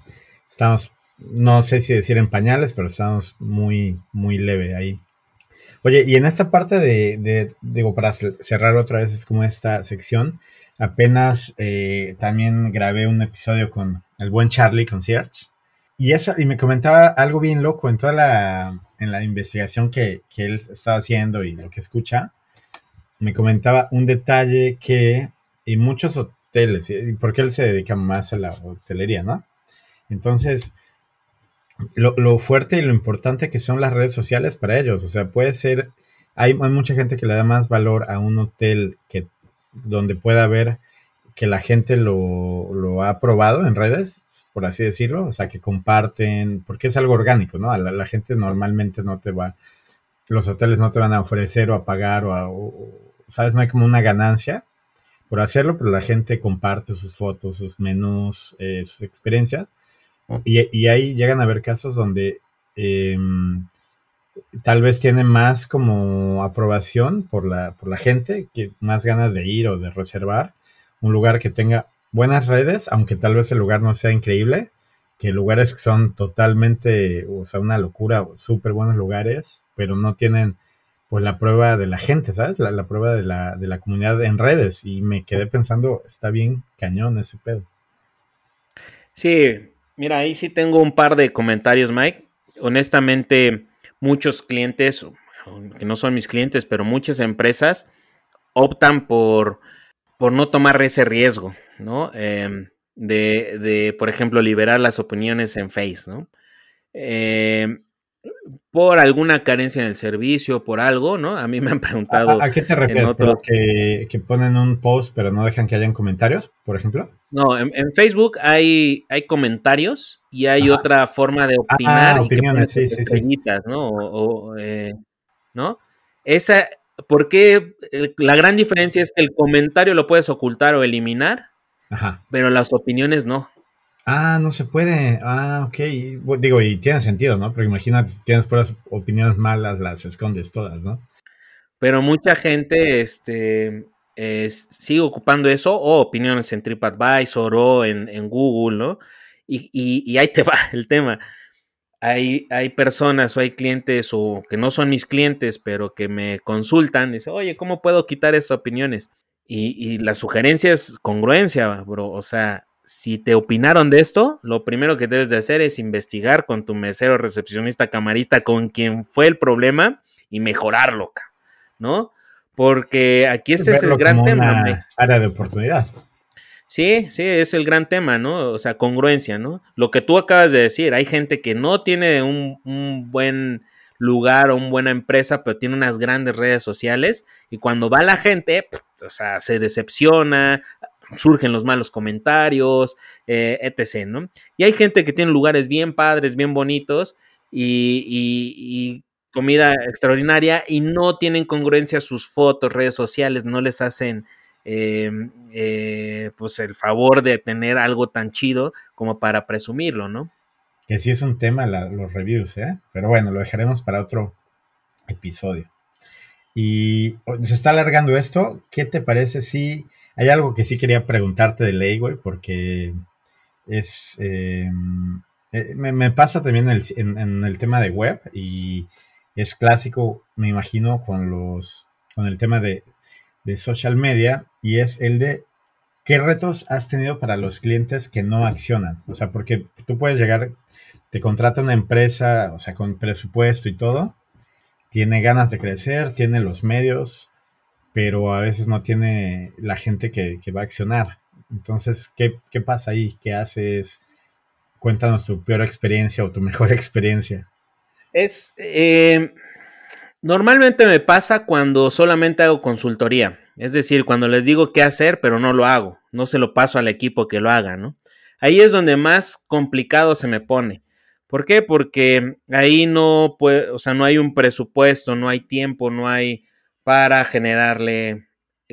estamos no sé si decir en pañales, pero estamos muy, muy leve ahí. Oye, y en esta parte de, digo, para cerrar otra vez, es como esta sección, apenas eh, también grabé un episodio con el buen Charlie Concierge. Y, eso, y me comentaba algo bien loco en toda la, en la investigación que, que él estaba haciendo y lo que escucha, me comentaba un detalle que en muchos hoteles, porque él se dedica más a la hotelería, ¿no? Entonces, lo, fuerte y lo importante que son las redes sociales para ellos, o sea, puede ser, hay, hay mucha gente que le da más valor a un hotel que donde pueda ver que la gente lo, lo ha probado en redes, por así decirlo, o sea, que comparten, porque es algo orgánico, ¿no? La, la gente normalmente no te va, los hoteles no te van a ofrecer o a pagar o, a, ¿sabes? No hay como una ganancia por hacerlo, pero la gente comparte sus fotos, sus menús, eh, sus experiencias. Y, y, ahí llegan a haber casos donde em, tal vez tienen más como aprobación por la, por la gente, que más ganas de ir o de reservar un lugar que tenga buenas redes, aunque tal vez el lugar no sea increíble, que lugares que son totalmente, o sea, una locura, súper buenos lugares, pero no tienen pues la prueba de la gente, ¿sabes? La, prueba de la, de la comunidad en redes y me quedé pensando, está bien cañón ese pedo. Sí, mira, ahí sí tengo un par de comentarios, Mike. Honestamente, muchos clientes, que no son mis clientes, pero muchas empresas optan por, por no tomar ese riesgo, ¿no? Em, de, de, por ejemplo, liberar las opiniones en Face, ¿no? Eh, por alguna carencia en el servicio, por algo, ¿no? A mí me han preguntado. ¿A, qué te refieres? Que, ponen un post pero no dejan que hayan comentarios, por ejemplo? No, en, Facebook hay, hay comentarios y hay otra forma de ah, opinar y que ¿no? Eh, ¿no? Esa, porque la gran diferencia es que el comentario lo puedes ocultar o eliminar, Ajá. pero las opiniones no. Ah, no se puede. Ah, ok. Digo, y tiene sentido, ¿no? Pero imagínate, tienes puras opiniones malas, las escondes todas, ¿no? Pero mucha gente este, sigue ocupando eso, o opiniones en TripAdvisor o en, en Google, ¿no? Y, y, ahí te va el tema. Hay, hay, personas o hay clientes o que no son mis clientes, pero que me consultan, dice, oye, ¿cómo puedo quitar esas opiniones? Y, y la sugerencia es congruencia, bro. O sea, si te opinaron de esto, lo primero que debes de hacer es investigar con tu mesero, recepcionista, camarista, con quien fue el problema y mejorarlo, ¿no? Porque aquí ese es el gran tema. área de oportunidad. Sí, sí, es el gran tema, ¿no? O sea, congruencia, ¿no? Lo que tú acabas de decir, hay gente que no tiene un, un buen lugar o una buena empresa, pero tiene unas grandes redes sociales y cuando va la gente, o sea, se decepciona, surgen los malos comentarios, eh, etc., ¿no? Y hay gente que tiene lugares bien padres, bien bonitos y, comida extraordinaria y no tienen congruencia sus fotos, redes sociales, no les hacen em, eh, pues el favor de tener algo tan chido como para presumirlo, ¿no? Que sí es un tema los reviews, ¿eh? Pero bueno, lo dejaremos para otro episodio. Y se está alargando esto. ¿Qué te parece si hay algo que sí quería preguntarte de ley, güey? Porque es. Em, eh, me, pasa también en el, tema de web y es clásico, me imagino, con los. con el tema de, de social media y es el de ¿qué retos has tenido para los clientes que no accionan? O sea, porque tú puedes llegar, te contrata una empresa, o sea, con presupuesto y todo, tiene ganas de crecer, tiene los medios, pero a veces no tiene la gente que, va a accionar. Entonces, ¿qué, pasa ahí? ¿Qué haces? Cuéntanos tu peor experiencia o tu mejor experiencia. Es. Eh, normalmente me pasa cuando solamente hago consultoría. Es decir, cuando les digo qué hacer, pero no lo hago. No se lo paso al equipo que lo haga, ¿no? Ahí es donde más complicado se me pone. ¿Por qué? Porque ahí no puede, o sea, no hay un presupuesto, no hay tiempo, no hay para generarle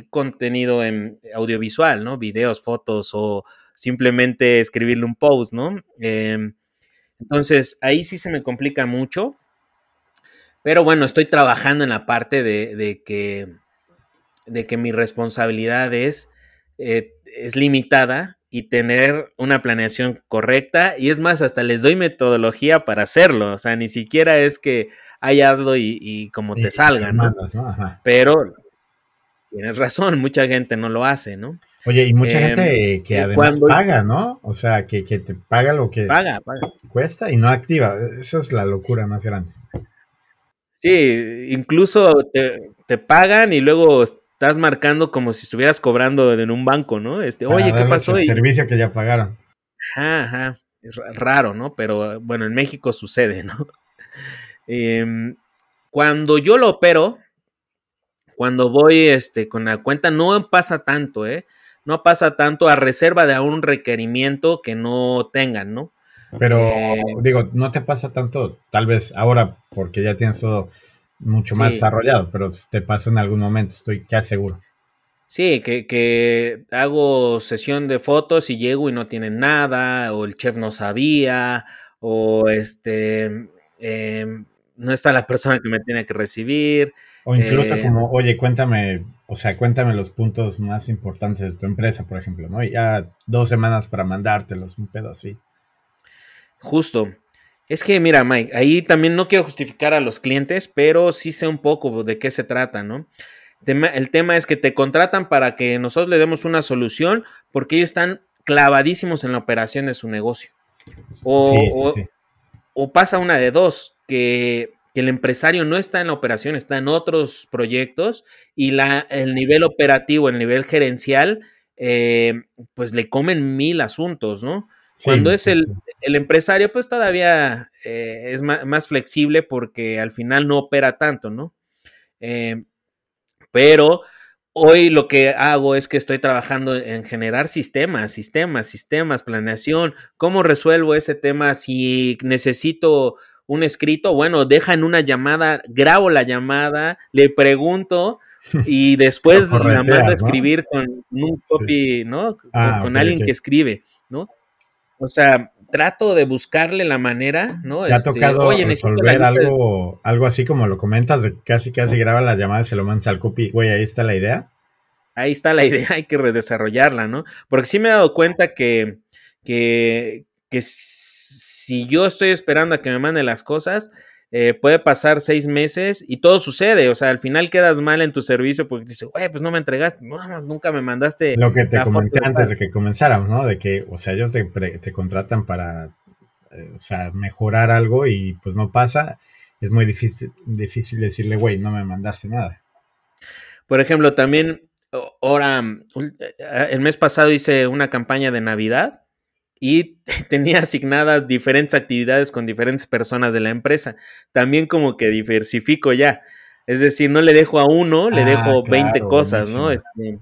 contenido en audiovisual, ¿no? Videos, fotos o simplemente escribirle un post, ¿no? Em, entonces, ahí sí se me complica mucho. Pero bueno, estoy trabajando en la parte de, que, de que mi responsabilidad es, eh, es limitada y tener una planeación correcta. Y es más, hasta les doy metodología para hacerlo. O sea, ni siquiera es que hay hazlo y, como te salga, ¿no? Pero tienes razón, mucha gente no lo hace, ¿no? Oye, y mucha gente em, que además paga, ¿no? O sea, que, te paga lo que paga, cuesta y no activa. Esa es la locura más grande. Sí, incluso te, pagan y luego estás marcando como si estuvieras cobrando en un banco, ¿no? Este, oye, ¿qué pasó? El servicio que ya pagaron. Ajá, ajá. Raro, ¿no? Pero bueno, en México sucede, ¿no? Em, cuando yo lo opero, cuando voy este, con la cuenta, no pasa tanto, ¿eh? No pasa tanto a reserva de un requerimiento que no tengan, ¿no? Pero eh, digo, no te pasa tanto, tal vez ahora, porque ya tienes todo mucho más desarrollado, pero te pasa en algún momento, estoy casi seguro. Sí, que, que, hago sesión de fotos y llego y no tienen nada, o el chef no sabía, o este em, no está la persona que me tiene que recibir. O incluso eh, como, oye, cuéntame, o sea, cuéntame los puntos más importantes de tu empresa, por ejemplo, ¿no? Y ya dos semanas para mandártelos, un pedo así. Justo. Es que, mira, Mike, ahí también no quiero justificar a los clientes, pero sí sé un poco de qué se trata, ¿no? El tema es que te contratan para que nosotros le demos una solución porque ellos están clavadísimos en la operación de su negocio. O, o, pasa una de dos, que, el empresario no está en la operación, está en otros proyectos y la, el nivel operativo, el nivel gerencial, eh, pues le comen mil asuntos, ¿no? Cuando es el, empresario, pues todavía eh, es más, flexible porque al final no opera tanto, ¿no? Eh, pero hoy lo que hago es que estoy trabajando en generar sistemas, sistemas, sistemas, planeación. ¿Cómo resuelvo ese tema si necesito un escrito? Bueno, deja en una llamada, grabo la llamada, le pregunto y después la mando a escribir con un copy, ¿no? Ah, con, alguien que escribe, ¿no? O sea, trato de buscarle la manera, ¿no? ¿Te ha este, tocado resolver algo, algo así como lo comentas, de casi casi graba la llamada y se lo mandas al copy, güey, ahí está la idea? Ahí está la idea, hay que redesarrollarla, ¿no? Porque sí me he dado cuenta que, que, que si yo estoy esperando a que me mande las cosas, eh, puede pasar seis meses y todo sucede. O sea, al final quedas mal en tu servicio porque dices, güey, pues no me entregaste, no, nunca me mandaste. Lo que te comenté antes de que comenzáramos, ¿no? De que, o sea, ellos te, te contratan para, eh, o sea, mejorar algo y pues no pasa. Es muy difícil, difícil decirle, güey, no me mandaste nada. Por ejemplo, también, ahora, eh, el mes pasado hice una campaña de Navidad y tenía asignadas diferentes actividades con diferentes personas de la empresa. También como que diversifico ya. Es decir, no le dejo a uno, le ah, dejo 20 cosas, ¿no? Este,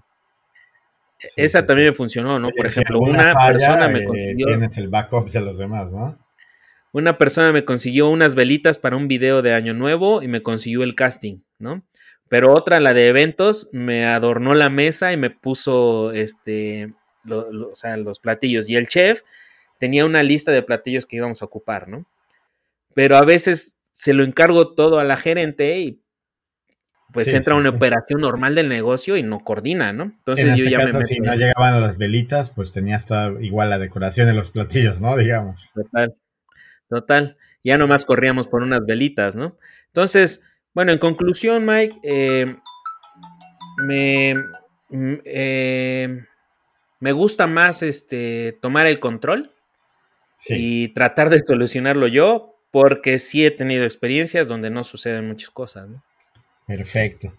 esa también me funcionó, ¿no? Por ejemplo, una persona me eh, consiguió... Tienes el backup de los demás, ¿no? Una persona me consiguió unas velitas para un video de Año Nuevo y me consiguió el casting, ¿no? Pero otra, la de eventos, me adornó la mesa y me puso este o sea, los platillos. Y el chef tenía una lista de platillos que íbamos a ocupar, ¿no? Pero a veces se lo encargo todo a la gerente y pues entra una operación normal del negocio y no coordina, ¿no? Entonces yo este ya me Si no llegaban las velitas, pues tenías toda igual la decoración de los platillos, ¿no? Digamos. Total, total. Ya nomás corríamos por unas velitas, ¿no? Entonces, bueno, en conclusión, Mike, eh, me, mm, eh, me gusta más este, tomar el control y tratar de solucionarlo yo, porque sí he tenido experiencias donde no suceden muchas cosas. Perfecto.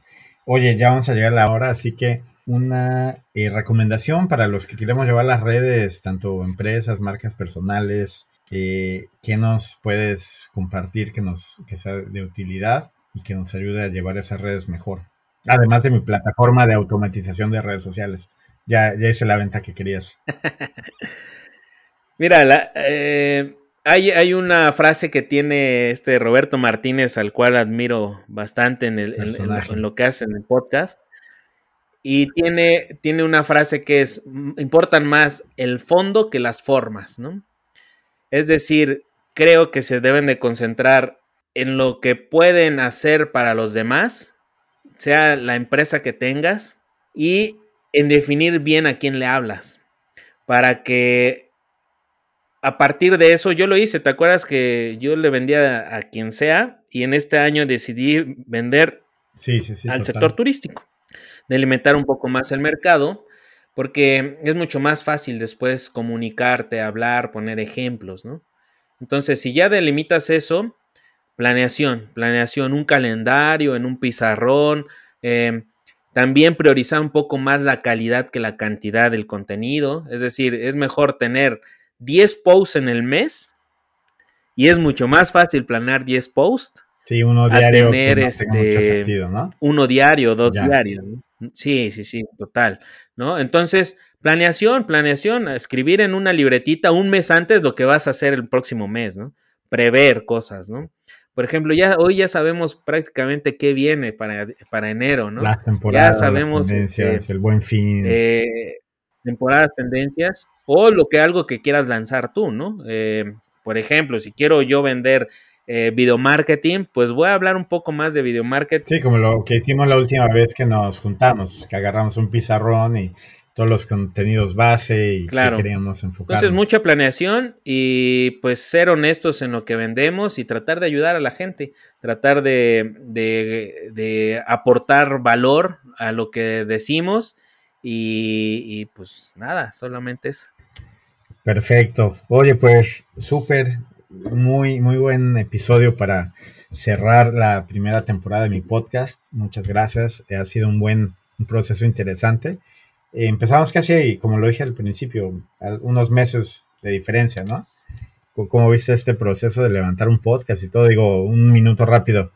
Oye, ya vamos a llegar a la hora, así que una eh, recomendación para los que queremos llevar las redes, tanto empresas, marcas personales, eh, ¿qué nos puedes compartir que, nos, que sea de utilidad y que nos ayude a llevar esas redes mejor? Además de mi plataforma de automatización de redes sociales. Ya, ya hice la venta que querías. Mira, eh, hay, una frase que tiene este Roberto Martínez, al cual admiro bastante en, el, en, lo que hace en el podcast. Y tiene, tiene una frase que es, importan más el fondo que las formas, ¿no? Es decir, creo que se deben de concentrar en lo que pueden hacer para los demás, sea la empresa que tengas, y en definir bien a quién le hablas, para que a partir de eso yo lo hice, ¿te acuerdas que yo le vendía a, quien sea y en este año decidí vender al sector turístico, delimitar un poco más el mercado, porque es mucho más fácil después comunicarte, hablar, poner ejemplos, ¿no? Entonces, si ya delimitas eso, planeación, planeación, un calendario, en un pizarrón. Em, también priorizar un poco más la calidad que la cantidad del contenido. Es decir, es mejor tener 10 posts en el mes y es mucho más fácil planear 10 posts. Sí, uno diario. tener este, Uno diario, dos diarios. Sí, sí, sí, total. ¿no? Entonces, planeación, planeación, escribir en una libretita un mes antes lo que vas a hacer el próximo mes, ¿no? Prever cosas, ¿no? Por ejemplo, ya hoy ya sabemos prácticamente qué viene para, para enero, ¿no? Las temporadas, ya sabemos, tendencias, el buen fin. Eh, temporadas, tendencias, o lo que algo que quieras lanzar tú, ¿no? Eh, por ejemplo, si quiero yo vender eh, video marketing, pues voy a hablar un poco más de video marketing. Sí, como lo que hicimos la última vez que nos juntamos, que agarramos un pizarrón y todos los contenidos base y claro. que queríamos enfocar. Entonces, mucha planeación y pues ser honestos en lo que vendemos y tratar de ayudar a la gente, tratar de, de, aportar valor a lo que decimos y, pues nada, solamente eso. Perfecto. Oye, pues súper, muy, muy buen episodio para cerrar la primera temporada de mi podcast. Muchas gracias. Ha sido un buen un proceso interesante empezamos casi, como lo dije al principio, unos meses de diferencia, ¿no? ¿Cómo viste este proceso de levantar un podcast y todo? Digo, un minuto rápido.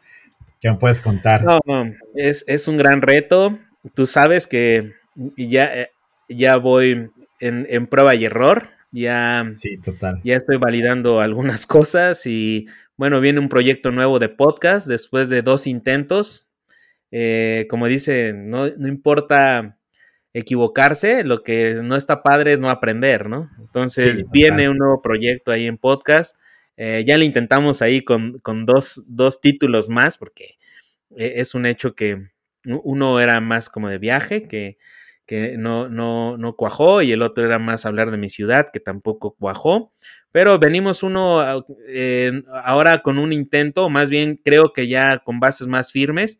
¿Qué me puedes contar? No, no, es, un gran reto. Tú sabes que ya, eh, ya voy en, prueba y error. Ya, sí, total. ya estoy validando algunas cosas y bueno, viene un proyecto nuevo de podcast después de dos intentos. Eh, como dice, no, no importa equivocarse, lo que no está padre es no aprender, ¿no? Entonces viene un nuevo proyecto ahí en podcast. Eh, ya le intentamos ahí con, dos, títulos más, porque eh, es un hecho que uno era más como de viaje, que, que no, no, no, cuajó, y el otro era más hablar de mi ciudad, que tampoco cuajó. Pero venimos uno ah, ahora con un intento, más bien creo que ya con bases más firmes,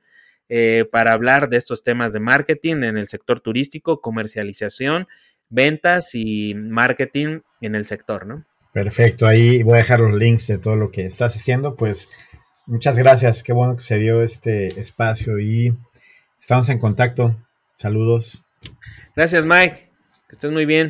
eh, para hablar de estos temas de marketing en el sector turístico, comercialización, ventas y marketing en el sector, ¿no? Perfecto, ahí voy a dejar los links de todo lo que estás haciendo, pues muchas gracias, qué bueno que se dio este espacio y estamos en contacto. Saludos. Gracias, Mike, que estés muy bien.